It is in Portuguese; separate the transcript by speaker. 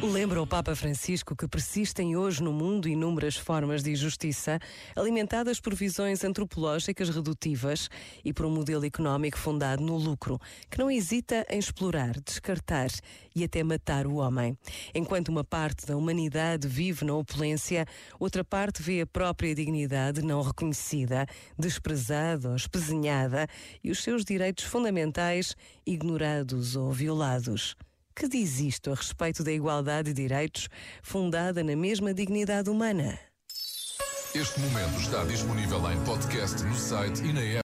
Speaker 1: Lembra o Papa Francisco que persistem hoje no mundo inúmeras formas de injustiça, alimentadas por visões antropológicas redutivas e por um modelo económico fundado no lucro, que não hesita em explorar, descartar e até matar o homem. Enquanto uma parte da humanidade vive na opulência, outra parte vê a própria dignidade não reconhecida, desprezada ou espezinhada e os seus direitos fundamentais ignorados ou violados. Que diz isto a respeito da igualdade de direitos fundada na mesma dignidade humana?
Speaker 2: Este momento está disponível em podcast no site e na app.